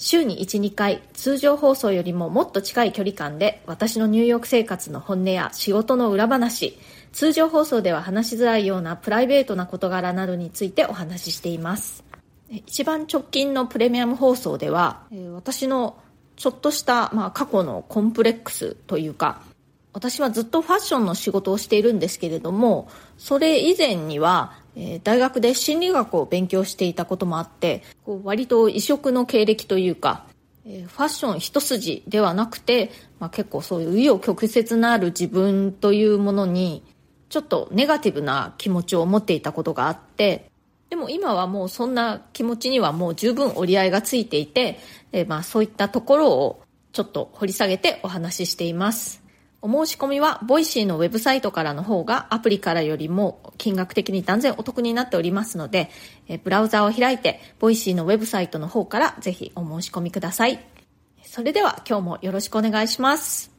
週に1、2回、通常放送よりももっと近い距離感で、私のニューヨーク生活の本音や仕事の裏話、通常放送では話しづらいようなプライベートな事柄などについてお話ししています。一番直近のプレミアム放送では、私のちょっとした、まあ、過去のコンプレックスというか、私はずっとファッションの仕事をしているんですけれども、それ以前にはえー、大学で心理学を勉強していたこともあってこう割と異色の経歴というか、えー、ファッション一筋ではなくて、まあ、結構そういう紆余曲折のある自分というものにちょっとネガティブな気持ちを持っていたことがあってでも今はもうそんな気持ちにはもう十分折り合いがついていて、えー、まあそういったところをちょっと掘り下げてお話ししています。お申し込みは、ボイシーのウェブサイトからの方が、アプリからよりも金額的に断然お得になっておりますので、えブラウザを開いて、ボイシーのウェブサイトの方からぜひお申し込みください。それでは今日もよろしくお願いします。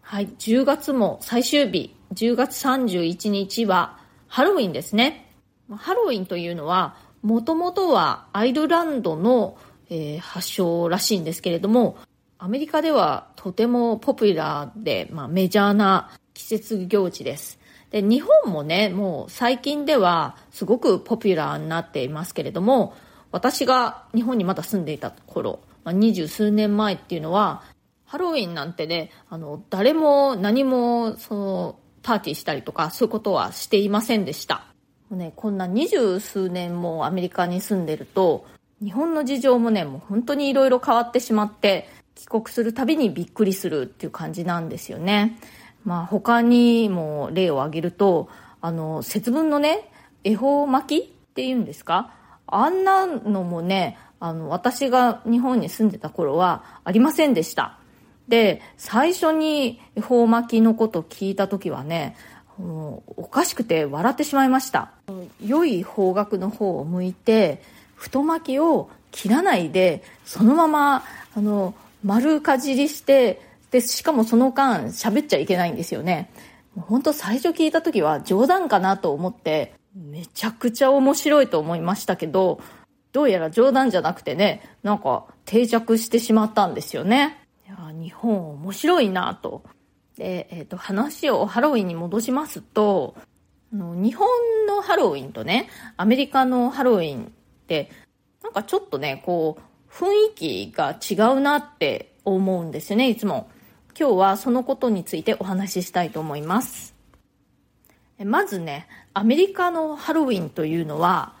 はい、10月も最終日、10月31日はハロウィンですね。ハロウィンというのは、もともとはアイルランドの、えー、発祥らしいんですけれども、アメリカではとてもポピュラーで、まあ、メジャーな季節行事です。で、日本もね、もう最近ではすごくポピュラーになっていますけれども、私が日本にまだ住んでいた頃、まあ、二十数年前っていうのは、ハロウィンなんてね、あの、誰も何も、その、パーティーしたりとか、そういうことはしていませんでした。もうね、こんな二十数年もアメリカに住んでると、日本の事情もね、もう本当にいろいろ変わってしまって、帰国するたびにびっくりするっていう感じなんですよね。まあ他にも例を挙げると、あの、節分のね、恵方巻きっていうんですか？あんなのもね、あの、私が日本に住んでた頃はありませんでした。で、最初に恵方巻きのこと聞いた時はね、おかしくて笑ってしまいました。良い方角の方を向いて、太巻きを切らないで、そのまま、あの、丸かじりして、で、しかもその間喋っちゃいけないんですよね。本当最初聞いた時は冗談かなと思って、めちゃくちゃ面白いと思いましたけど、どうやら冗談じゃなくてね、なんか定着してしまったんですよね。いや日本面白いなと。で、えっ、ー、と、話をハロウィンに戻しますと、あの日本のハロウィンとね、アメリカのハロウィンって、なんかちょっとね、こう、雰囲気が違うなって思うんですよね、いつも。今日はそのことについてお話ししたいと思います。まずね、アメリカのハロウィンというのは、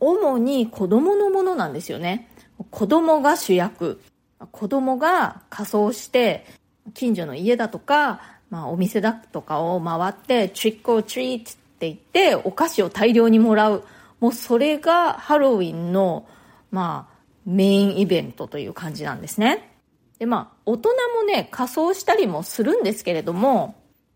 主に子供のものなんですよね。子供が主役。子供が仮装して、近所の家だとか、まあ、お店だとかを回って、トリックオートリートって言って、お菓子を大量にもらう。もうそれがハロウィンの、まあ、メインイベントという感じなんですね。で、まあ、大人もね、仮装したりもするんですけれども、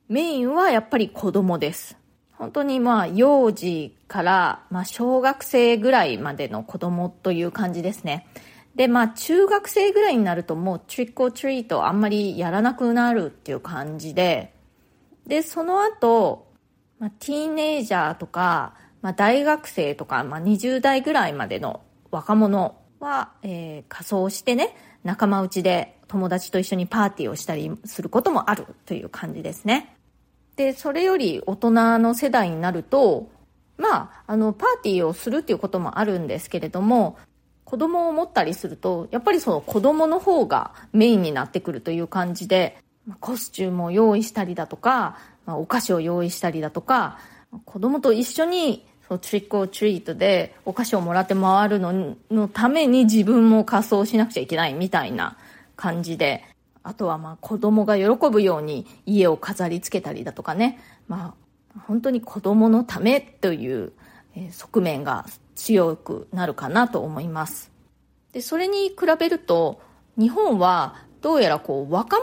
メインはやっぱり子供です。本当にまあ、幼児から、まあ、小学生ぐらいまでの子供という感じですね。で、まあ、中学生ぐらいになるともう、トリックオトリートあんまりやらなくなるっていう感じで、で、その後、まあ、ティーネイジャーとか、まあ、大学生とか、まあ、20代ぐらいまでの若者は、えー、仮装してね、仲間内で友達と一緒にパーティーをしたりすることもあるという感じですね。で、それより大人の世代になると、まあ、あの、パーティーをするっていうこともあるんですけれども、子供を持ったりすると、やっぱりその子供の方がメインになってくるという感じで、コスチュームを用意したりだとか、まあ、お菓子を用意したりだとか、子供と一緒にそうトリックオートリートでお菓子をもらって回るののために自分も仮装しなくちゃいけないみたいな感じで、あとはまあ子供が喜ぶように家を飾り付けたりだとかね、まあ本当に子供のためという側面が強くなるかなと思います。で、それに比べると日本はどうやらこう若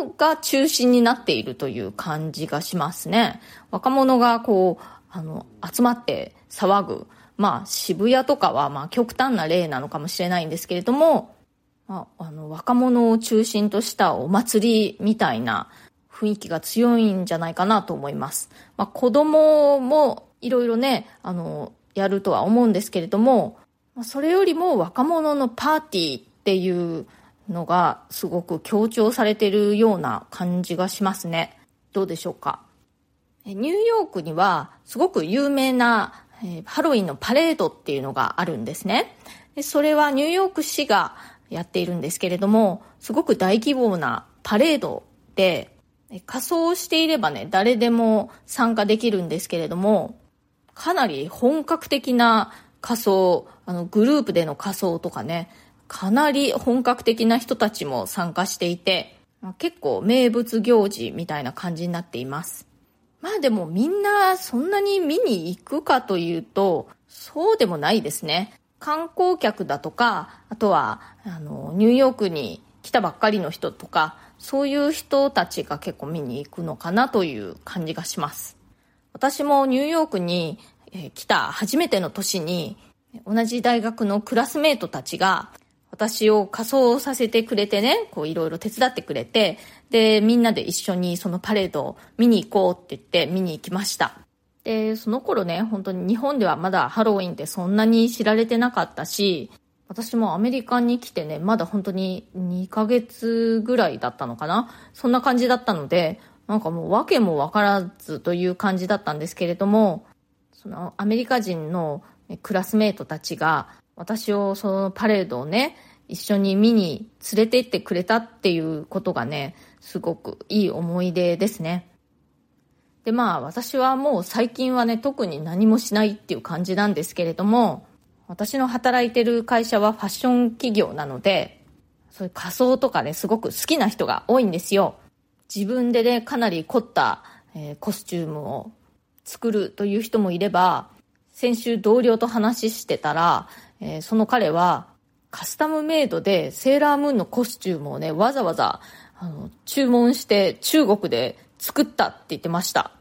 者が中心になっているという感じがしますね。若者がこう、あの、集まって騒ぐ。まあ渋谷とかはまあ極端な例なのかもしれないんですけれども、まあ、あの若者を中心としたお祭りみたいな雰囲気が強いんじゃないかなと思います。まあ子供もいろいろね、あの、やるとは思うんですけれども、それよりも若者のパーティーっていうのがすごく強調されてるような感じがしますね。どうでしょうか？ニューヨークにはすごく有名な、ハロウィンのパレードっていうのがあるんですね。それはニューヨーク市がやっているんですけれども、すごく大規模なパレードで、仮装していればね、誰でも参加できるんですけれども、かなり本格的な仮装、あの、グループでの仮装とかね、かなり本格的な人たちも参加していて、結構名物行事みたいな感じになっています。まあでもみんなそんなに見に行くかというと、そうでもないですね。観光客だとか、あとは、あの、ニューヨークに来たばっかりの人とか、そういう人たちが結構見に行くのかなという感じがします。私もニューヨークに来た初めての年に、同じ大学のクラスメートたちが、私を仮装させてくれてね、こういろいろ手伝ってくれて、で、みんなで一緒にそのパレードを見に行こうって言って見に行きました。で、その頃ね、本当に日本ではまだハロウィンってそんなに知られてなかったし、私もアメリカに来てね、まだ本当に2ヶ月ぐらいだったのかな？そんな感じだったので、なんかもう訳もわからずという感じだったんですけれども、そのアメリカ人のクラスメートたちが私をそのパレードをね、一緒に見に連れて行ってくれたっていうことがね、すごくいい思い出ですね。で、まあ私はもう最近はね、特に何もしないっていう感じなんですけれども、私の働いてる会社はファッション企業なので、そういう仮装とかね、すごく好きな人が多いんですよ。自分でね、かなり凝った、えー、コスチュームを作るという人もいれば、先週同僚と話してたら、えー、その彼はカスタムメイドでセーラームーンのコスチュームをね、わざわざあの注文して中国で作ったって言ってました。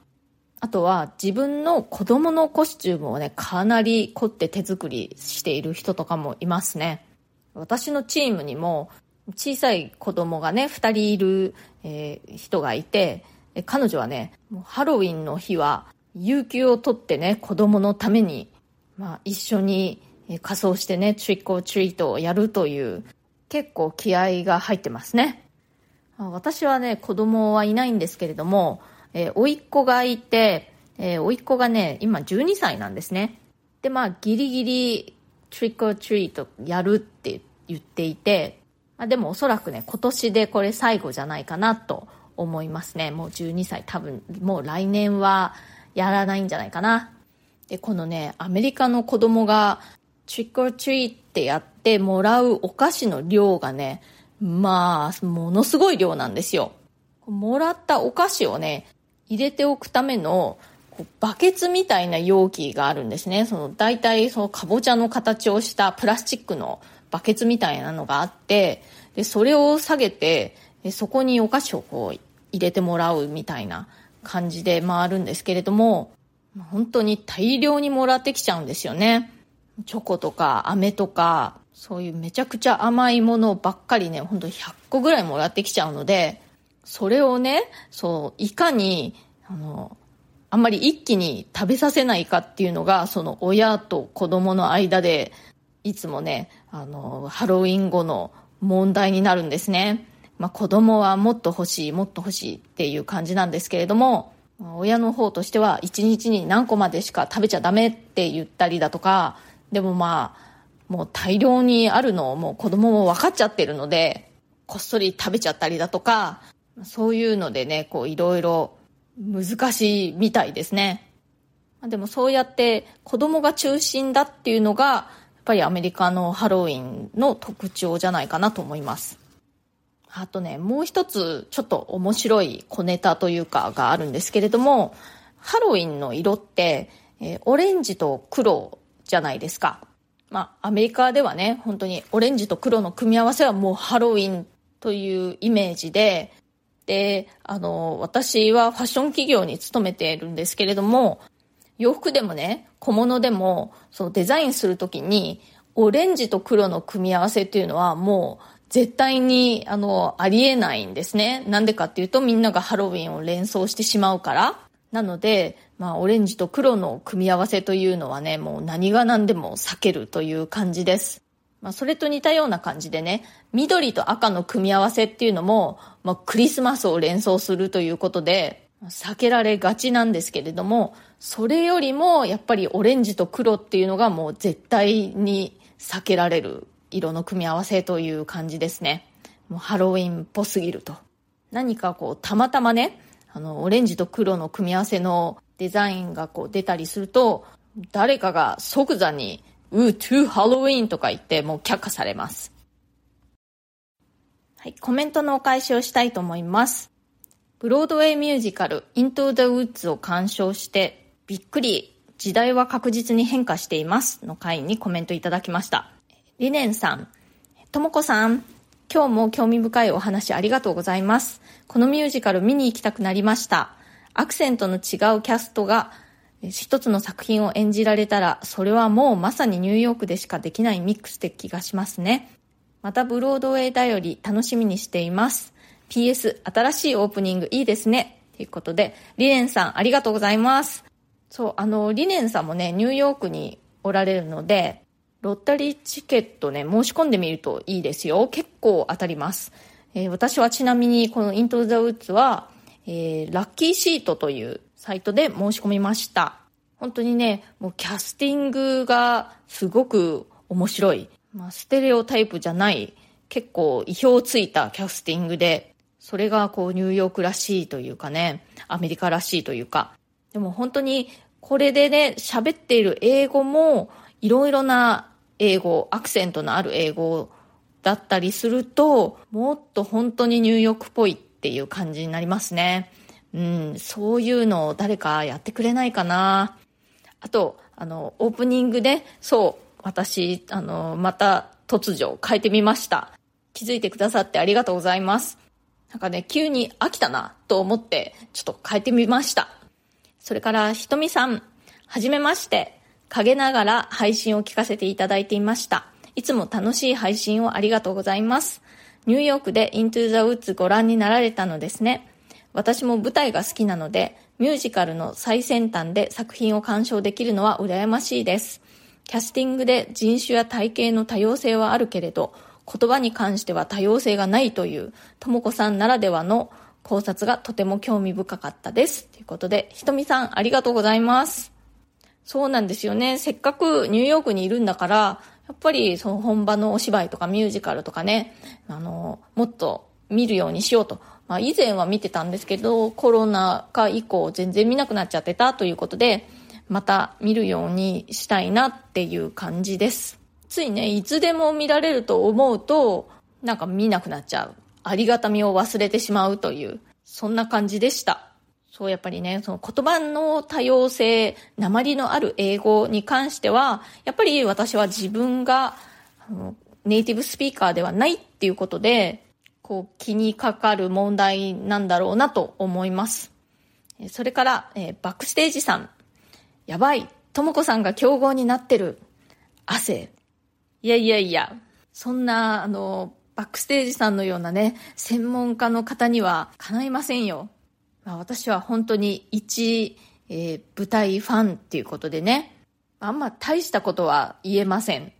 あとは自分の子供のコスチュームをね、かなり凝って手作りしている人とかもいますね。私のチームにも小さい子供がね、二人いる、えー、人がいて、彼女はね、もうハロウィンの日は有給を取ってね、子供のために、まあ一緒に仮装してね、トリックオートリートをやるという、結構気合が入ってますね。私はね、子供はいないんですけれども、えー、甥っ子がいて、えー、甥っ子がね、今12歳なんですね。で、まあ、ギリギリ、トリックオートリートやるって言っていて、まあ、でもおそらくね、今年でこれ最後じゃないかなと思いますね。もう12歳、多分、もう来年はやらないんじゃないかな。で、このね、アメリカの子供がトリックオートリーってやってもらうお菓子の量がね、まあ、ものすごい量なんですよ。もらったお菓子をね、入れておくためのバケツみたいな容器があるんですね。その大体そのかぼちゃの形をしたプラスチックのバケツみたいなのがあって、で、それを下げて、そこにお菓子をこう入れてもらうみたいな感じで回るんですけれども、本当に大量にもらってきちゃうんですよね。チョコとか飴とか、そういうめちゃくちゃ甘いものばっかりね、ほんと100個ぐらいもらってきちゃうので、それをね、そう、いかに、あの、あんまり一気に食べさせないかっていうのが、その親と子供の間で、いつもね、あの、ハロウィン後の問題になるんですね。まあ、子供はもっと欲しい、もっと欲しいっていう感じなんですけれども、親の方としては1日に何個までしか食べちゃダメって言ったりだとか、でもまあ、もう大量にあるのをもう子供も分かっちゃってるので、こっそり食べちゃったりだとか、そういうのでね、こういろいろ難しいみたいですね。でもそうやって子供が中心だっていうのが、やっぱりアメリカのハロウィンの特徴じゃないかなと思います。あとね、もう一つちょっと面白い小ネタというかがあるんですけれども、ハロウィンの色って、えー、オレンジと黒じゃないですか。まあ、アメリカではね、本当にオレンジと黒の組み合わせはもうハロウィンというイメージで、で、あの、私はファッション企業に勤めているんですけれども、洋服でもね、小物でも、そのデザインするときに、オレンジと黒の組み合わせっていうのはもう絶対に、あの、ありえないんですね。なんでかっていうとみんながハロウィンを連想してしまうから。なので、まあ、オレンジと黒の組み合わせというのはね、もう何が何でも避けるという感じです。まあ、それと似たような感じでね、緑と赤の組み合わせっていうのも、まあ、クリスマスを連想するということで、避けられがちなんですけれども、それよりもやっぱりオレンジと黒っていうのがもう絶対に避けられる色の組み合わせという感じですね。もうハロウィンっぽすぎると。何かこう、たまたまね、あの、オレンジと黒の組み合わせのデザインがこう出たりすると、誰かが即座に、うー、トゥーハロウィンとか言ってもう却下されます。はい、コメントのお返しをしたいと思います。ブロードウェイミュージカル、イントゥ・ザ・ウッズを鑑賞して、びっくり、時代は確実に変化していますの回にコメントいただきました。リネンさん、ともこさん、今日も興味深いお話ありがとうございます。このミュージカル見に行きたくなりました。アクセントの違うキャストが一つの作品を演じられたら、それはもうまさにニューヨークでしかできないミックスって気がしますね。またブロードウェイだより楽しみにしています。PS、新しいオープニングいいですね。ということで、リネンさんありがとうございます。そう、あの、リネンさんもね、ニューヨークにおられるので、ロッタリーチケットね、申し込んでみるといいですよ。結構当たります。えー、私はちなみにこのイントザウッズは、えー、ラッキーシートというサイトで申し込みました。本当にね、もうキャスティングがすごく面白い。まあ、ステレオタイプじゃない、結構意表をついたキャスティングで、それがこうニューヨークらしいというかね、アメリカらしいというか。でも本当にこれでね、喋っている英語もいろいろな英語、アクセントのある英語だったりすると、もっと本当にニューヨークっぽいっていう感じになりますね。うん、そういうのを誰かやってくれないかな。あと、あの、オープニングで、そう、私、あの、また突如変えてみました。気づいてくださってありがとうございます。なんかね、急に飽きたなと思って、ちょっと変えてみました。それから、ひとみさん、はじめまして。陰ながら配信を聞かせていただいていました。いつも楽しい配信をありがとうございます。ニューヨークで Into the Woods ご覧になられたのですね。私も舞台が好きなので、ミュージカルの最先端で作品を鑑賞できるのは羨ましいです。キャスティングで人種や体型の多様性はあるけれど、言葉に関しては多様性がないという、ともこさんならではの考察がとても興味深かったです。ということで、ひとみさんありがとうございます。そうなんですよね。せっかくニューヨークにいるんだから、やっぱりその本場のお芝居とかミュージカルとかね、あの、もっと見るようにしようと。まあ以前は見てたんですけど、コロナ禍以降全然見なくなっちゃってたということで、また見るようにしたいなっていう感じです。ついね、いつでも見られると思うと、なんか見なくなっちゃう。ありがたみを忘れてしまうという、そんな感じでした。そう、やっぱりね、その言葉の多様性、鉛のある英語に関しては、やっぱり私は自分が、ネイティブスピーカーではないっていうことで、こう気にかかる問題なんだろうなと思います。それから、えー、バックステージさん。やばい。ともこさんが競合になってる。汗。いやいやいや。そんな、あの、バックステージさんのようなね、専門家の方には叶いませんよ。あ、私は本当に一、えー、舞台ファンっていうことでね、あんま大したことは言えません。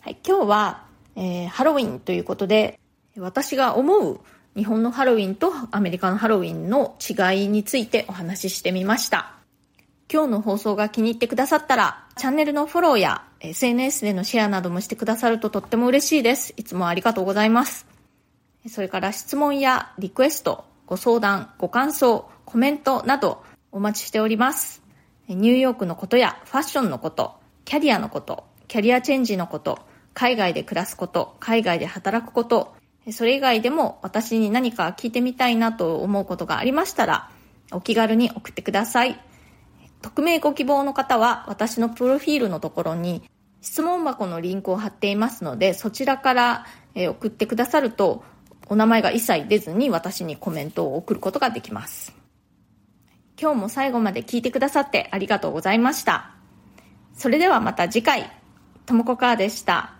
はい、今日は、えー、ハロウィンということで、私が思う日本のハロウィンとアメリカのハロウィンの違いについてお話ししてみました。今日の放送が気に入ってくださったら、チャンネルのフォローや SNS でのシェアなどもしてくださるととっても嬉しいです。いつもありがとうございます。それから質問やリクエスト、ご相談、ご感想、コメントなどお待ちしております。ニューヨークのことやファッションのこと、キャリアのこと、キャリアチェンジのこと、海外で暮らすこと、海外で働くこと、それ以外でも私に何か聞いてみたいなと思うことがありましたら、お気軽に送ってください。匿名ご希望の方は私のプロフィールのところに質問箱のリンクを貼っていますので、そちらから、送ってくださると、お名前が一切出ずに私にコメントを送ることができます。今日も最後まで聞いてくださってありがとうございました。それではまた次回、ともこかーでした。